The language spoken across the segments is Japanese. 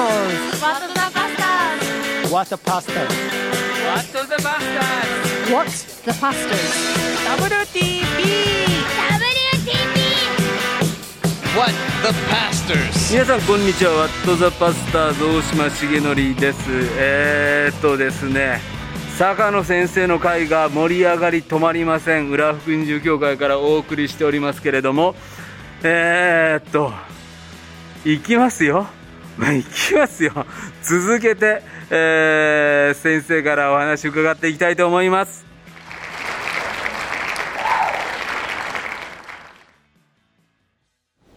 pastors? What the pastors? What a pastor? What the Bastards What the pastors? WTP What the pastors? 皆さんこんにちはワットザパスターズ大島重則ですえー、っとですね坂野先生の会が盛り上がり止まりません浦和福音住教会からお送りしておりますけれどもえー、っと行きますよ行きますよ。続けて、えー、先生からお話を伺っていきたいと思います。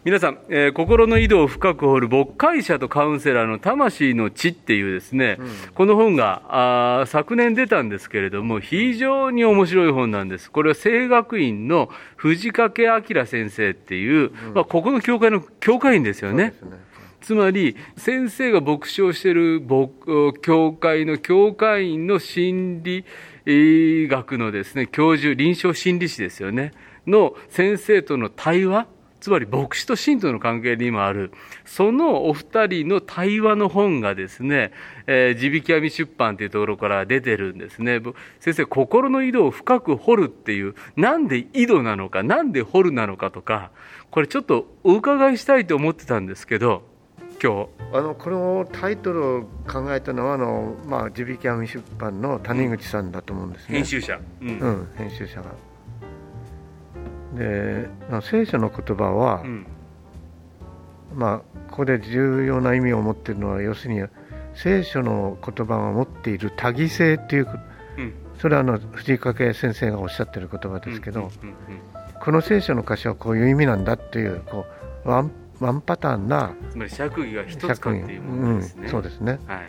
皆さん、えー心の井戸を深く掘る牧会者とカウンセラーの魂の地っていうですね、この本があー昨年出たんですけれども、非常に面白い本なんです。これは聖学院の藤掛明先生っていう、まあ、ここの教会の教会員ですよね。つまり、先生が牧師をしている教会の教会員の心理学のですね、教授、臨床心理士ですよね、の先生との対話、つまり牧師と信徒の関係にもある、そのお二人の対話の本がですね、え、地引き網出版というところから出てるんですね。先生、心の井戸を深く掘るっていう、なんで井戸なのか、なんで掘るなのかとか、これちょっとお伺いしたいと思ってたんですけど、今日。あのこのタイトルを考えたのはあの、まあ、地引き網出版の谷口さんだと思うんですね、編集者。うんうん、編集者が。で、まあ、聖書の言葉は、うんまあ、ここで重要な意味を持っているのは要するに聖書の言葉が持っている多義性っていううんそれはあの藤井掛先生がおっしゃってる言葉ですけど、この聖書の箇所はこういう意味なんだっていうこうワンワンパターンなつまり釈義が一つかっていうものですね。うん、そうですね。はい。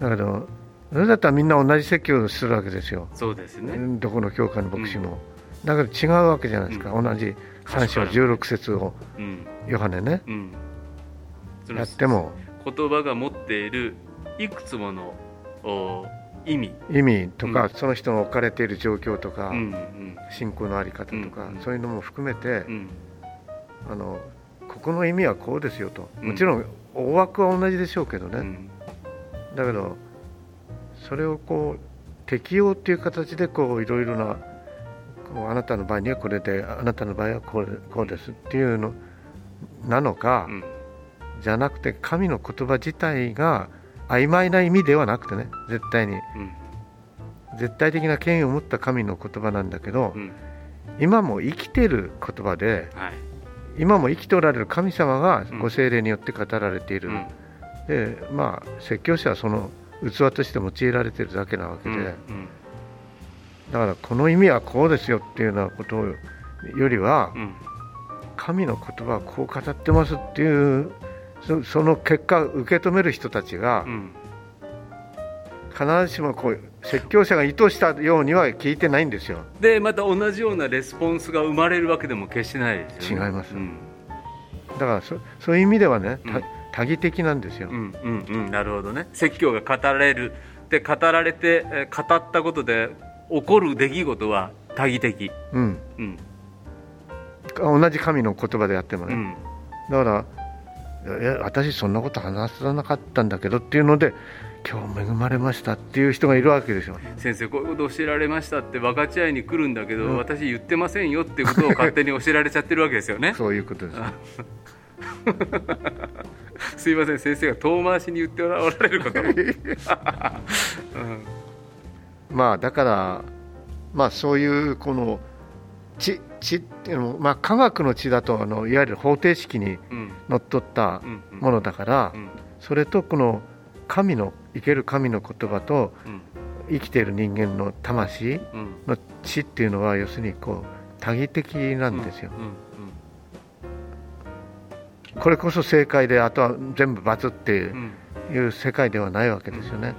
だけどそれだったらみんな同じ説教をするわけですよ、そうですね。どこの教会の牧師も、だけど違うわけじゃないですか、同じ3章16節をうん。ヨハネね。うん。やっても。言葉が持っているいくつものお意味。意味とか、うん。その人の置かれている状況とか、うんうん。信仰の在り方とか、うん。そういうのも含めて、うん。あのここの意味はこうですよと。うん。もちろん大枠は同じでしょうけどね、うん。だけどそれをこう適用っていう形でこういろいろなこうあなたの場合にはこれであなたの場合はこうこうですっていうのなのか、うん。じゃなくて神の言葉自体が曖昧な意味ではなくてね絶対に。うん。絶対的な権威を持った神の言葉なんだけど、うん。今も生きてる言葉ではい。今も生きておられる神様がうん。ご精霊によって語られている、うん。でまあ説教者はその器として用いられているだけなわけで、うん。うん。だからこの意味はこうですよっていうようなことよりは、うん。神の言葉はこう語ってますっていうそその結果受け止める人たちがうん。必ずしもこう説教者が意図したようには聞いてないんですよ。でまた同じようなレスポンスが生まれるわけでも決してないですよね。違います。うん。だからそそういう意味ではね、たうん。多義的なんですよ、うんうんうん。なるほどね。説教が語られる。で語られてえー語ったことで起こる出来事は多義的。うん、うん。同じ神の言葉であってもね、うん。だからえ私そんなこと話さなかったんだけどっていうので今日恵まれましたっていう人がいるわけですよ先生こういうこと教えられましたって分かち合いに来るんだけど、うん。私言ってませんよっていうことを 勝手に教えられちゃってるわけですよね。そういうことです。すいません先生が遠回しに言っておられること、うん。まあだからまあそういうこの知知っていうのも、まあ、科学の知だとあのいわゆる方程式にうん。のっとったものだから、うん。それとこの神の生ける神の言葉とうん。生きている人間の魂うんの知っていうのは要するにこう多義的なんですよ、うんこれこそ正解であとは全部罰っていう世界ではないわけですよね、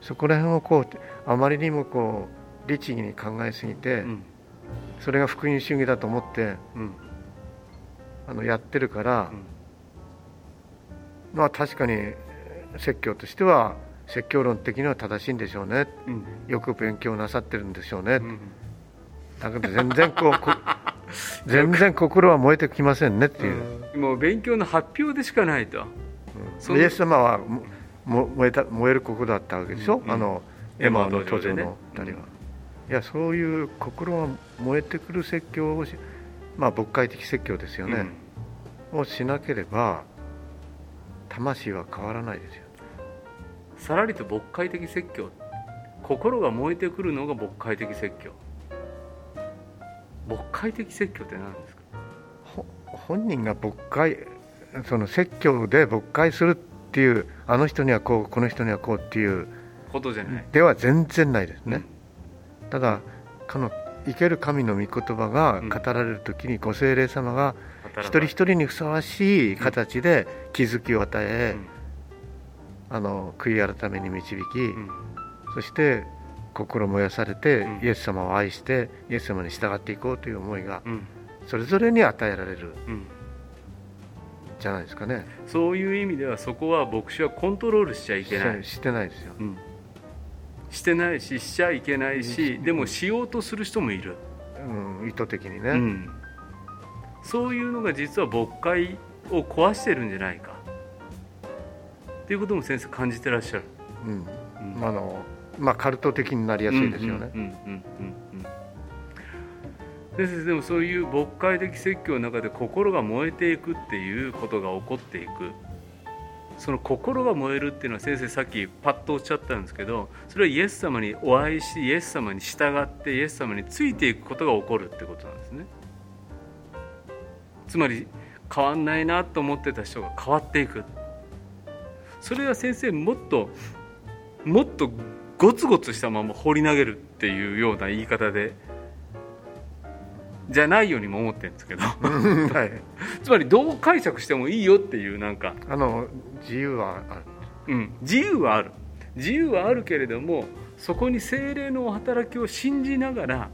そこら辺をこうあまりにもこう律儀に考えすぎて、うん。それが福音主義だと思ってうん。あのやってるから、まあ確かに説教としては説教論的には正しいんでしょうね。うん。よく勉強なさってるんでしょうね、うん。だけど全然こうこ 全然心は燃えてきませんねっていう、うん。もう勉強の発表でしかないと、そのイエス様は燃えた燃える心だったわけでしょ、うん。あのエマの途上の二人は、いやそういう心が燃えてくる説教をしまあ牧会的説教ですよね、をしなければ魂は変わらないですよ。さらりと牧会的説教。心が燃えてくるのが牧会的説教。牧会的説教って何ですか？ほ本人が牧会その説教で牧会するっていうあの人にはこうこの人にはこうっていうことじゃない、では全然ないですね、ただこの生ける神の御言葉が語られる時にご精霊様が一人一人にふさわしい形で気づきを与え、あの悔い改めに導き、うん。そして心燃やされて、うん。イエス様を愛してイエス様に従っていこうという思いがうん。それぞれに与えられるうん。じゃないですかね。そういう意味ではそこは牧師はコントロールしちゃいけない。ししてないですよ。うん。してないししちゃいけないしでもしようとする人もいる、うん、意図的にね、うん、そういうのが実は牧会を壊してるんじゃないか。っていうことも先生感じてらっしゃる、うん。うん。あのまあカルト的になりやすいですよね、先生でもそういう牧会的説教の中で心が燃えていくっていうことが起こっていく。その心が燃えるっていうのは先生さっきパッとおっしゃったんですけどそれはイエス様にお会いしイエス様に従ってイエス様についていくことが起こるってことなんですねつまり変わんないなと思ってた人が変わっていく。それは先生もっともっとゴツゴツしたまま放り投げるっていうような言い方でじゃないようにも思ってるんですけど。はい。つまりどう解釈してもいいよっていうなんか、あの自由はある。うん、自由はある。自由はあるけれどもそこに精霊のお働きを信じながら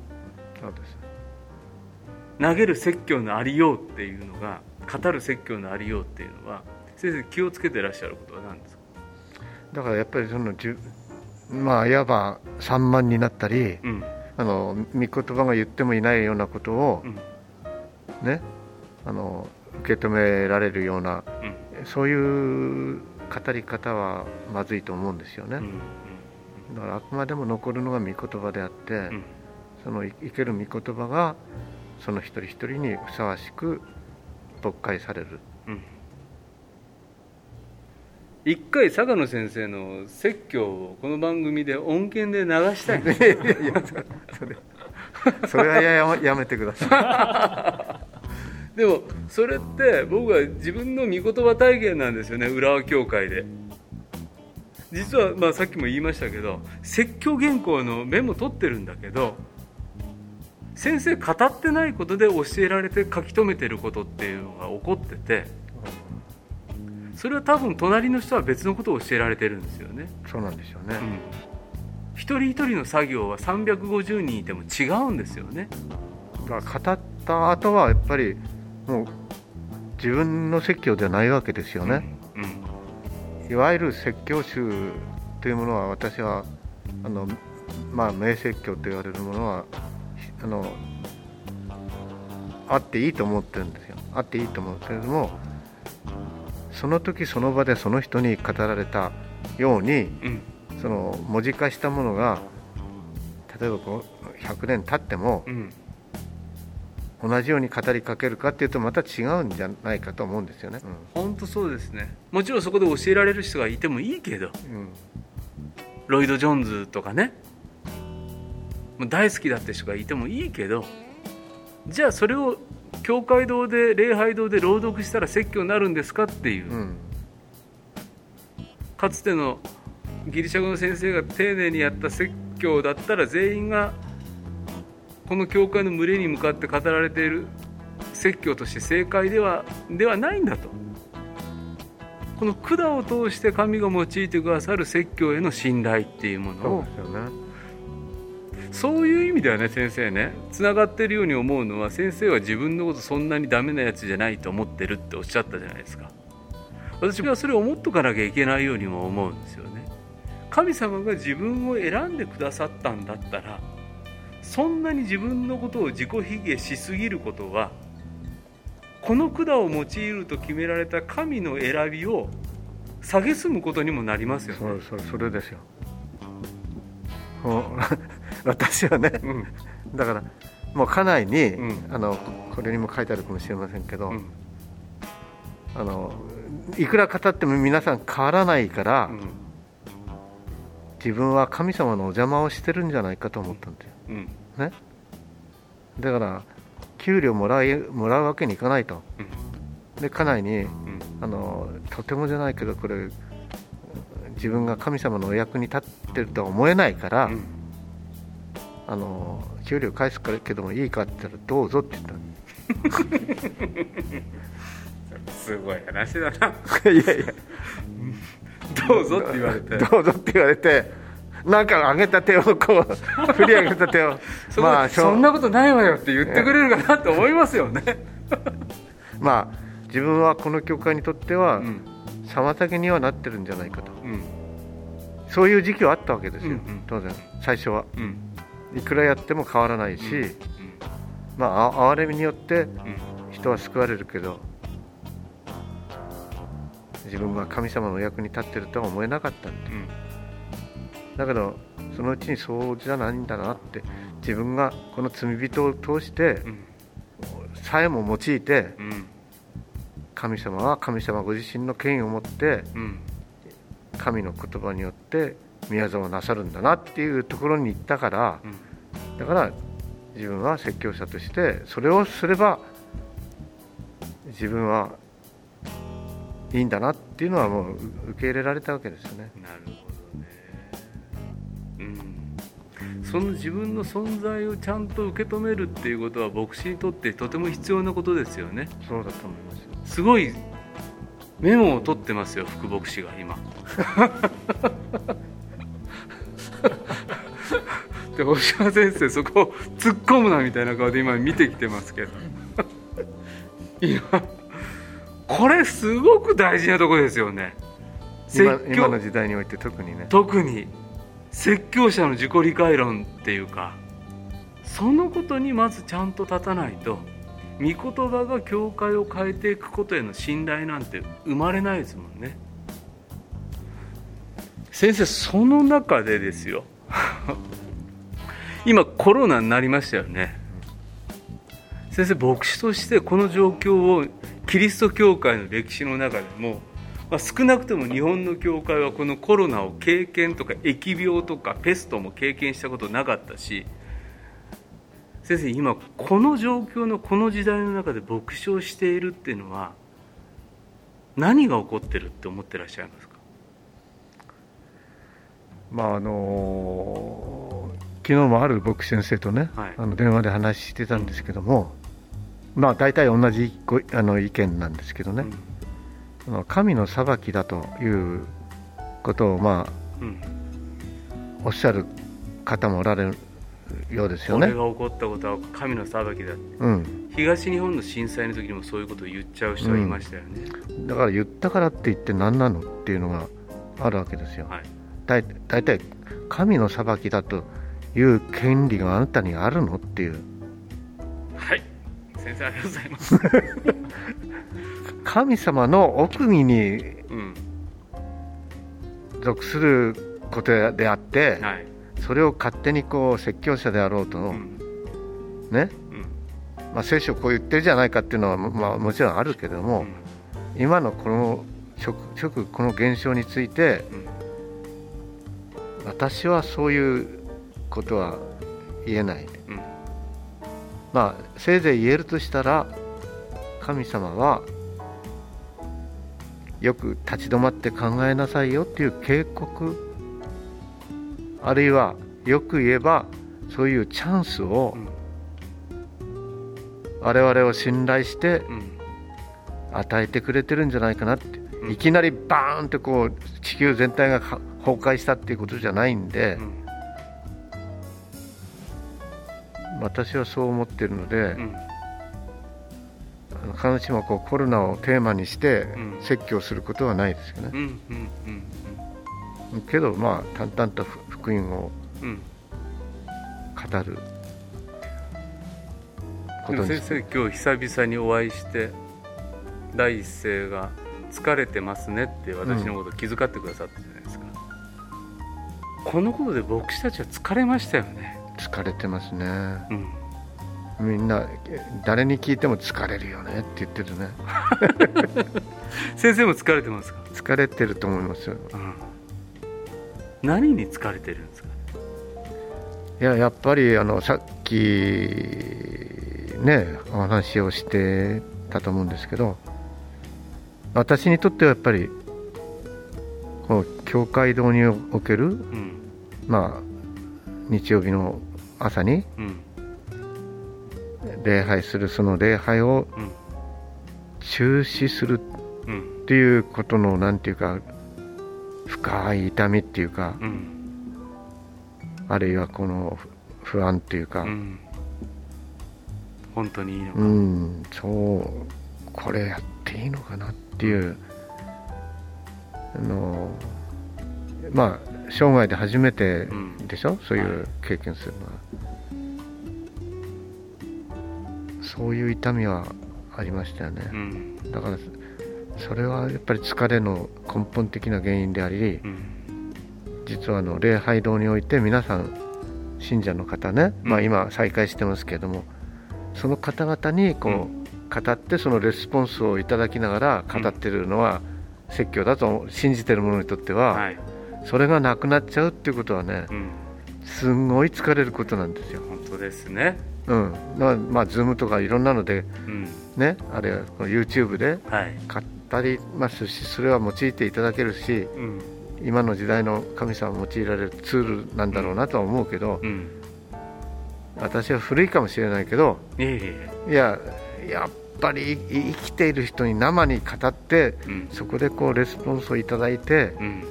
そうです投げる説教のありようっていうのが語る説教のありようっていうのは先生気をつけてらっしゃることは何ですか、だからやっぱりそのまあいわば散漫になったりうん。あの御言葉が言ってもいないようなことをうん。ねあの受け止められるようなうん。そういう語り方はまずいと思うんですよね、うん。だからあくまでも残るのが御言葉であって、うん。その生ける御言葉がその一人一人にふさわしく牧会される。うん。一回坂野先生の説教をこの番組で音源で流したい。んですよそれはやややめてください。でもそれって僕は自分の御言葉体験なんですよね。浦和教会で。実は、まあ、さっきも言いましたけど説教原稿のメモ取ってるんだけど先生語ってないことで教えられて書き留めてることっていうのが起こっててそれは多分隣の人は別のことを教えられてるんですよね、そうなんですよね、うん、一人一人の作業は350人いても違うんですよね。だから語った後はやっぱりもう自分の説教ではないわけですよね、うん。いわゆる説教集というものは私はあの、まあ、名説教と言われるものはあのあっていいと思ってるんですよ。あっていいと思うけれどもその時その場でその人に語られたようにうん。その文字化したものが例えばこう100年経ってもうん。同じように語りかけるかっていうとまた違うんじゃないかと思うんですよね。本当そうですね。もちろんそこで教えられる人がいてもいいけど。うん。ロイド・ジョーンズとかね大好きだって人がいてもいいけどじゃあそれを教会堂で礼拝堂で朗読したら説教になるんですかっていう、うん。かつてのギリシャ語の先生が丁寧にやった説教だったら全員がこの教会の群れに向かって語られている説教として正解ではではないんだと。この管を通して神が用いてくださる説教への信頼っていうものを。そういう意味ではね先生ねつながってるように思うのは先生は自分のことそんなにダメなやつじゃないと思ってるっておっしゃったじゃないですか。私はそれを思っとかなきゃいけないようにも思うんですよね。神様が自分を選んでくださったんだったらそんなに自分のことを自己卑下しすぎることはこの管を用いると決められた神の選びを蔑むことにもなりますよね。そうそうそれですよ 私はね。うん。だからもう家内に、うん。あのこれにも書いてあるかもしれませんけど、うん。あのいくら語っても皆さん変わらないから、うん。自分は神様のお邪魔をしてるんじゃないかと思ったんだよ。うん。ね。だから給料もらいもらうわけにいかないと、で家内にうん。あのとてもじゃないけどこれ自分が神様のお役に立ってるとは思えないから、うんあの給料返すからけどもいいかって言ったらどうぞって言ったすごい話だな。の いやいや。どうぞって言われて。どうぞって言われてなんか上げた手をこう 振り上げた手を。そ,、まあそんなことないわよって言ってくれるかなと思いますよね、まあ自分はこの教会にとってはうん。妨げにはなってるんじゃないかと。うん。そういう時期はあったわけですよ、うんうん。当然。最初は。うんいくらやっても変わらないし、うん。まああ哀れみによってうん。人は救われるけど自分が神様のお役に立ってるとは思えなかったんだうん。だけどそのうちにそうじゃないんだなって自分がこの罪人を通してうん。さえも用いてうん。神様は神様ご自身の権威を持ってうん。神の言葉によって宮沢をなさるんだなっていうところに行ったからうんだから自分は説教者としてそれをすれば自分はいいんだなっていうのはもう受け入れられたわけですよね。なるほどねうんその自分の存在をちゃんと受け止めるっていうことは牧師にとってとても必要なことですよねそうだと思いますよ。すごいメモを取ってますよ副牧師が今 で大島先生そこを突っ込むなみたいな顔で今見てきてますけど。今これすごく大事なとこですよね。今今の時代において特にね。特に。説教者の自己理解論っていうかそのことにまずちゃんと立たないと御言葉が教会を変えていくことへの信頼なんて生まれないですもんね。先生その中でですよ今コロナになりましたよね。先生牧師としてこの状況をキリスト教会の歴史の中でも、まあ、少なくとも日本の教会はこのコロナを経験とか疫病とかペストも経験したことなかったし先生今この状況のこの時代の中で牧師をしているっていうのは何が起こってるって思ってらっしゃいますか？まああの昨日もある牧師先生とね、はい。あの電話で話してたんですけども、まあ大体同じごあの意見なんですけどね、あの神の裁きだということをまうん。あおっしゃる方もおられるようですよね。これが起こったことは神の裁きだうん、東日本の震災の時にもそういうことを言っちゃう人がいましたよね、だから言ったからって言って何なのっていうのがあるわけですよ。はい。だい大体神の裁きだという権利があなたにあるのっていう。はい。先生ありがとうございます、神様の奥義にうん。属することであって、はい。それを勝手にこう説教者であろうと、うん。ね、うん。まあ、聖書こう言ってるじゃないかっていうのは、まあ、もちろんあるけども、今のこの食食この現象についてうん。私はそういうことは言えない、うん。まあせいぜい言えるとしたら神様はよく立ち止まって考えなさいよっていう警告あるいはよく言えばそういうチャンスをうん。我々を信頼してうん。与えてくれてるんじゃないかなって、うん。いきなりバーンってこう地球全体がか崩壊したっていうことじゃないんでう、ん私はそう思ってるので、うん。必ずしもこうコロナをテーマにしてうん。説教することはないですよね。う、んうんうんけどまあ淡々とふ福音をうん。語ることに先生今日久々にお会いして第一声が疲れてますねって私のことを気遣ってくださったじゃないですか、このことで牧師たちは疲れましたよね疲れてますね。うん。みんな誰に聞いても疲れるよねって言ってるね。先生も疲れてますか、疲れてると思いますよ。うん、何に疲れてるんですか？いややっぱりあのさっきねお話をしてたと思うんですけど私にとってはやっぱりこの教会堂におけるうん。まあ日曜日の朝にうん。礼拝するその礼拝をうん。中止するうん。っていうことのなんていうか深い痛みっていうかうん。あるいはこの不安っていうか、うん。本当にいいのか、うん、そう、これやっていいのかなっていう、あのまあ、生涯で初めてでしょ、そういう経験するのは。そういう痛みはありましたよね。うん。だから、それはやっぱり疲れの根本的な原因であり、うん。実はあの礼拝堂において皆さん信者の方ね、うん。まあ、今再開してますけれどもその方々にこう、うん。語ってそのレスポンスをいただきながら語ってるのは説教だと信じてる者にとっては、はい、それがなくなっちゃうっていうことはねうん、すんごい疲れることなんですよ。本当ですね、うん。まあ、まあ、ズームとかいろんなので、うん、ね、あるいはこの YouTube ではい、語りますしそれは用いていただけるしうん、今の時代の神様を用いられるツールなんだろうなとは思うけど、うん、私は古いかもしれないけどいややっぱりい生きている人に生に語ってうん、そこでこうレスポンスをいただいてうん、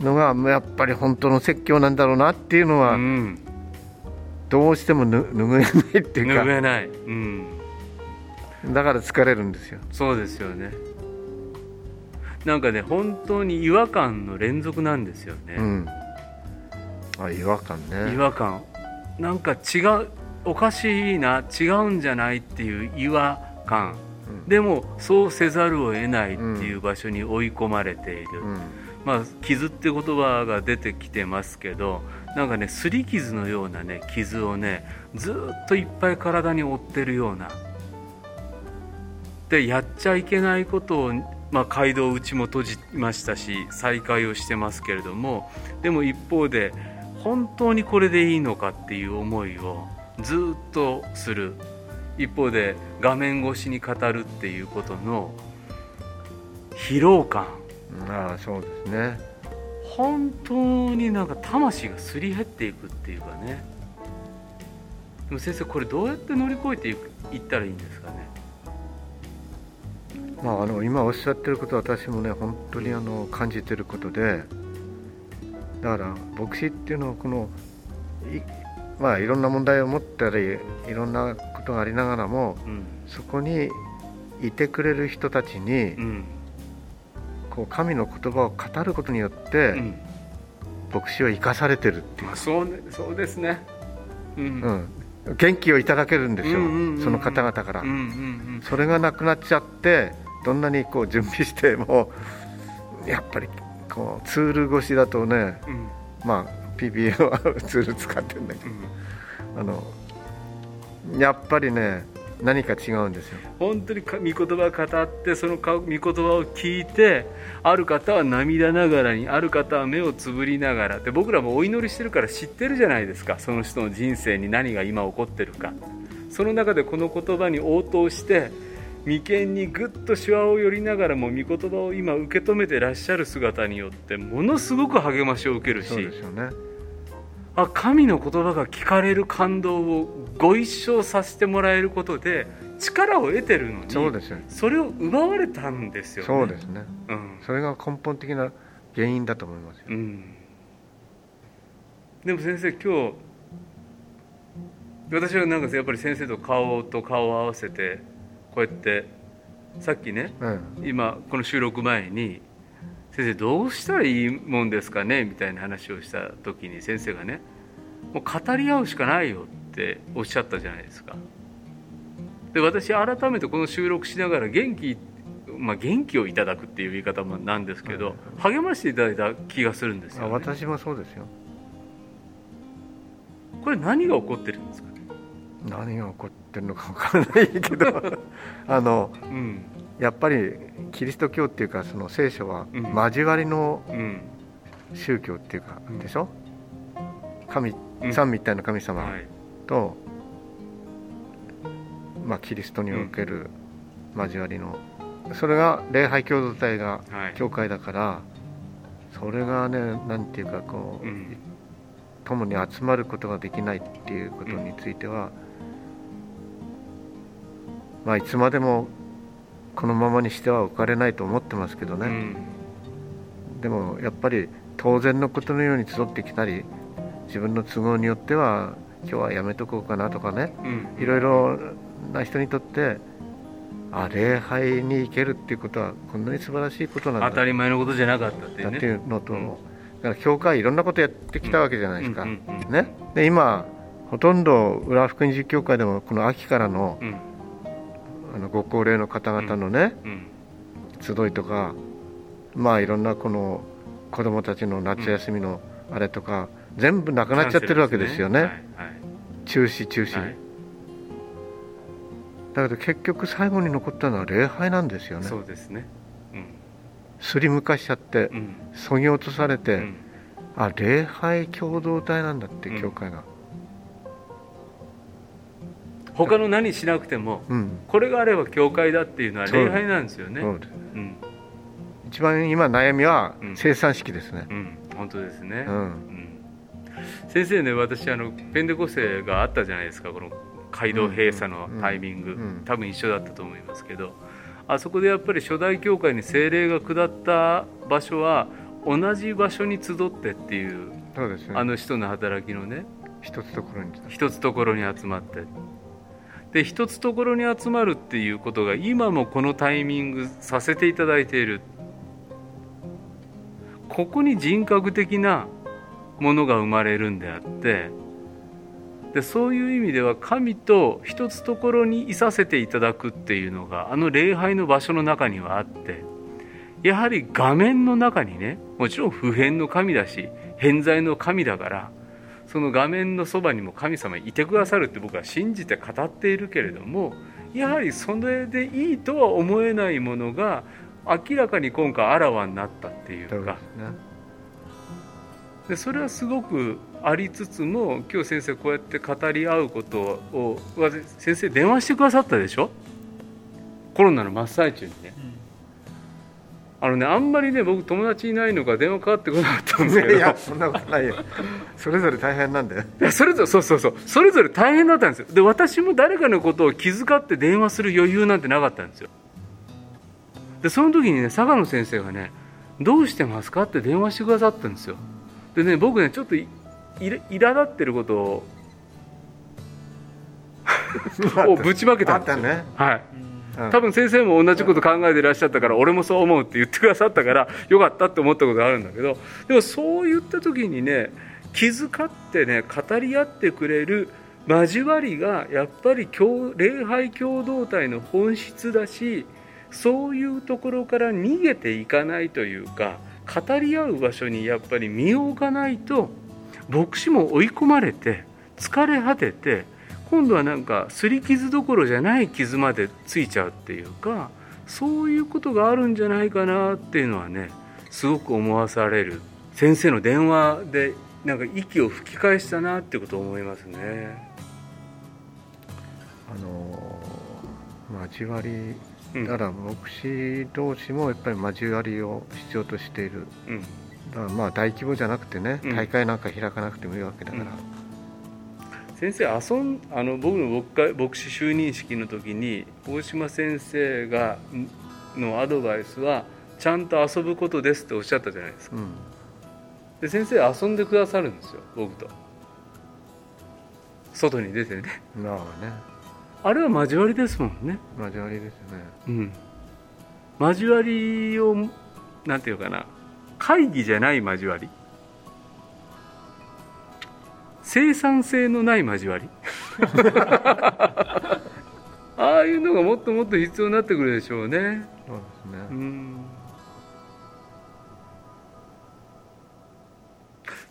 のがやっぱり本当の説教なんだろうなっていうのはうん、どうしてもぬ拭えないっていう拭えない、うん、かだから疲れるんですよ。そうですよね。なんかね、本当に違和感の連続なんですよね。うん、あ違和感ね。違和感、なんか違う、おかしいな、違うんじゃないっていう違和感。うん。でもそうせざるを得ないっていう場所に追い込まれている、うんまあ、傷って言葉が出てきてますけどなんかね擦り傷のようなね傷をねずっといっぱい体に負ってるようなでやっちゃいけないことを、まあ、街道うちも閉じましたし再開をしてますけれどもでも一方で本当にこれでいいのかっていう思いをずっとする。一方で画面越しに語るっていうことの疲労感。ああそうですね。本当になんか魂がすり減っていくっていうかね。でも先生これどうやって乗り越えていったらいいんですかね？まあ、あの今おっしゃってることは私もね本当にあの感じてることで。だから牧師っていうのはこのい,、まあ、いろんな問題を持ったりいろんなことがありながらもうん。そこにいてくれる人たちにうんこう神の言葉を語ることによっうてん。牧師は生かされてるっていう。まあ、そうねそうですね。うん。うん、元気をいただけるんですよ、うんうんうんうん。その方々から、うんうんそれがなくなっちゃってどんなにこう準備して もやっぱりこうツール越しだとねうん。うんまあ PBA はツール使ってるんだけど。うん。あのやっぱりね何か違うんですよ。本当にか御言葉を語ってそのか御言葉を聞いてある方は涙ながらにある方は目をつぶりながらで僕らもお祈りしてるから知ってるじゃないですか。その人の人生に何が今起こってるか。その中でこの言葉に応答して眉間にぐっとしわを寄りながらも御言葉を今受け止めてらっしゃる姿によってものすごく励ましを受けるそうしですよねあ神の言葉が聞かれる感動をご一生させてもらえることで力を得てるのにそうですよそれを奪われたんですよね。そうですねうん。それが根本的な原因だと思いますようん。でも先生今日私はなんかやっぱり先生と顔と顔を合わせてこうやってさっきねうん今この収録前に「先生どうしたらいいもんですかね?」みたいな話をした時に先生がね「もう語り合うしかないよ」っておっしゃったじゃないですか。で私改めてこの収録しながら元気まあ、元気をいただくっていう言い方もなんですけど、励ましていただいた気がするんですよ、ね、私もそうですよ。これ何が起こってるんですかね？何が起こってるのか分からないけど。あの、うん、やっぱりキリスト教っていうかその聖書は交わりの宗教っていうか、でしょ？神、三位一体の神様と、まあ、キリストにおける交わりの、それが礼拝共同体が教会だから、それがねなんていうかこう、共に集まることができないっていうことについては、まあいつまでもこのままにしては置かれないと思ってますけどね、うん、でもやっぱり当然のことのように集ってきたり自分の都合によっては今日はやめとこうかなとかね、うん、いろいろな人にとってあ礼拝に行けるっていうことはこんなに素晴らしいことなんだ。当たり前のことじゃなかったっていう,、ね、っていうのと、うん、だから教会いろんなことやってきたわけじゃないですか、ね、で今ほとんど浦和福音実教会でもこの秋からの、うんあのご高齢の方々のね、集いとかまあいろんなこの子供たちの夏休みのあれとか、全部なくなっちゃってるわけですよね、ねはいはい、中止中止、はい、だけど結局最後に残ったのは礼拝なんですよね。そうですね、うん、すりむかしちゃって、うん、そぎ落とされて、うん、あ礼拝共同体なんだって教会が、他の何しなくても、うん、これがあれば教会だっていうのは礼拝なんですよね、うん、一番今悩みは生産式ですね、本当ですね、先生ね私あのペンデコセがあったじゃないですか。この街道閉鎖のタイミング、多分一緒だったと思いますけど。あそこでやっぱり初代教会に精霊が下った場所は同じ場所に集ってっていうそうです、ね、あの人の働きのね一つところに。一つところに集まってで一つところに集まるっていうことが今もこのタイミングさせていただいている。ここに人格的なものが生まれるんであってでそういう意味では神と一つところにいさせていただくっていうのがあの礼拝の場所の中にはあってやはり画面の中にねもちろん普遍の神だし偏在の神だからその画面のそばにも神様いてくださるって僕は信じて語っているけれどもやはりそれでいいとは思えないものが明らかに今回あらわになったっていうか。でそれはすごくありつつも今日先生こうやって語り合うことを先生電話してくださったでしょ？コロナの真っ最中にね、あのねあんまりね僕友達いないのか電話かかってこなかったんですけど。いやそんなことないよ。それぞれ大変なんだよ。いやそれぞれそうそうそう。それぞれ大変だったんですよ。で私も誰かのことを気遣って電話する余裕なんてなかったんですよ。でその時にね佐賀野先生がね「どうしてますか?」って電話してくださったんですよ。でね僕ねちょっとい苛立ってることを をぶちまけたんですよ、ね、はい多分先生も同じこと考えていらっしゃったから俺もそう思うって言ってくださったからよかったって思ったことがあるんだけどでもそう言った時にね気遣ってね語り合ってくれる交わりがやっぱり礼拝共同体の本質だしそういうところから逃げていかないというか語り合う場所にやっぱり身を置かないと牧師も追い込まれて疲れ果てて今度はなんか擦り傷どころじゃない傷までついちゃうっていうかそういうことがあるんじゃないかなっていうのはねすごく思わされる先生の電話でなんか息を吹き返したなってことを思いますね。あの交わりだから牧師同士もやっぱり交わりを必要としている、うん、だからまあ大規模じゃなくてね大会なんか開かなくてもいいわけだから。うん先生遊んあの僕の牧師就任式の時に大島先生がのアドバイスはちゃんと遊ぶことですっておっしゃったじゃないですか、うん、で先生遊んでくださるんですよ僕と。外に出てね。まあね。あれは交わりですもんね。交わりですね。うん。交わりをなんていうかな。会議じゃない交わり生産性のない交わり。ああいうのがもっともっと必要になってくるでしょうね。そうですね。うん。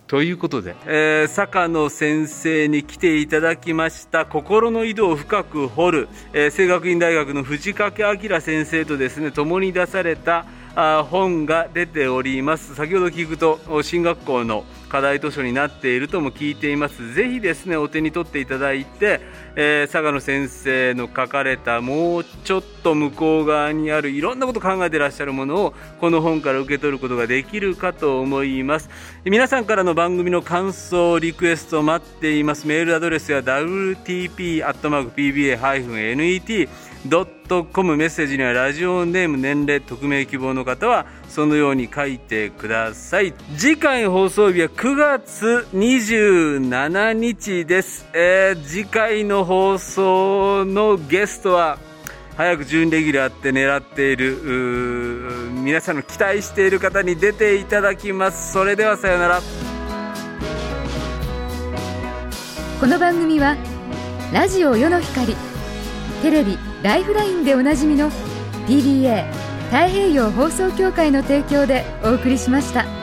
ということで、えー坂野先生に来ていただきました。心の井戸を深く掘る、えー、清学院大学の藤掛明先生とですね共に出されたあ本が出ております。先ほど聞くと進学校の課題図書になっているとも聞いています。ぜひですねお手に取っていただいて、えー坂野先生の書かれたもうちょっと向こう側にあるいろんなこと考えてらっしゃるものをこの本から受け取ることができるかと思います。皆さんからの番組の感想リクエスト待っています。メールアドレスや wtp.pba-net ドットコムメッセージにはラジオネーム年齢匿名希望の方はそのように書いてください。次回放送日は9月27日です、えー次回の放送のゲストは早く準レギュラーって狙っている皆さんの期待している方に出ていただきます。それではさようなら。この番組はラジオ世の光テレビ「ライフライン」でおなじみの PBA 太平洋放送協会の提供でお送りしました。